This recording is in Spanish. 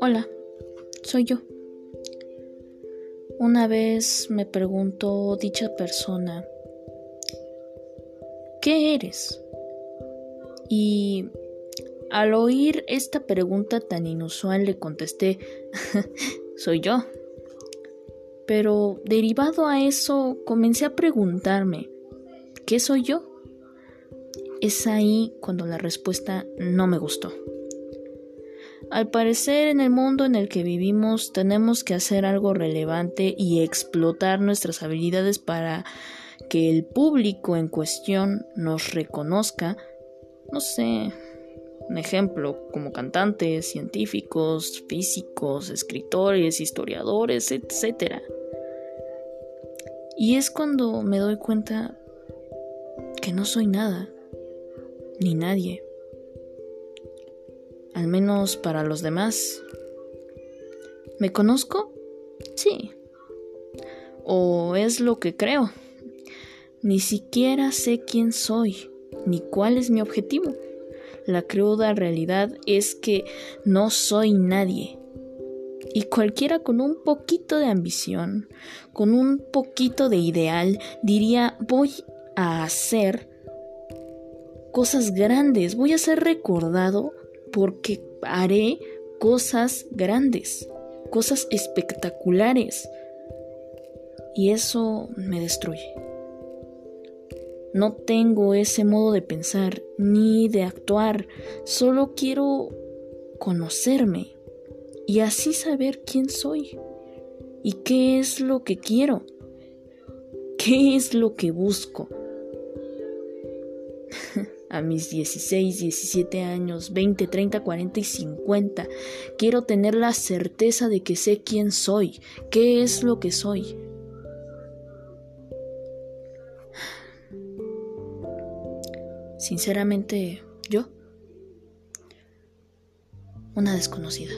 Hola, soy yo. Una vez me preguntó dicha persona, ¿qué eres? Y al oír esta pregunta tan inusual le contesté, soy yo. Pero derivado a eso comencé a preguntarme, ¿qué soy yo? Es ahí cuando la respuesta no me gustó. Al parecer en el mundo en el que vivimos tenemos que hacer algo relevante y explotar nuestras habilidades para que el público en cuestión nos reconozca, no sé, un ejemplo, como cantantes, científicos, físicos, escritores, historiadores, etc. Y es cuando me doy cuenta que no soy nada, ni nadie. Al menos para los demás. ¿Me conozco? Sí. ¿O es lo que creo? Ni siquiera sé quién soy, ni cuál es mi objetivo. La cruda realidad es que no soy nadie y cualquiera con un poquito de ambición, con un poquito de ideal, diría voy a hacer cosas grandes, voy a ser recordado porque haré cosas grandes, cosas espectaculares. Y eso me destruye. No tengo ese modo de pensar ni de actuar, solo quiero conocerme, y así saber quién soy y qué es lo que quiero, qué es lo que busco. A mis 16, 17 años, 20, 30, 40 y 50, quiero tener la certeza de que sé quién soy, qué es lo que soy. Sinceramente, yo, una desconocida.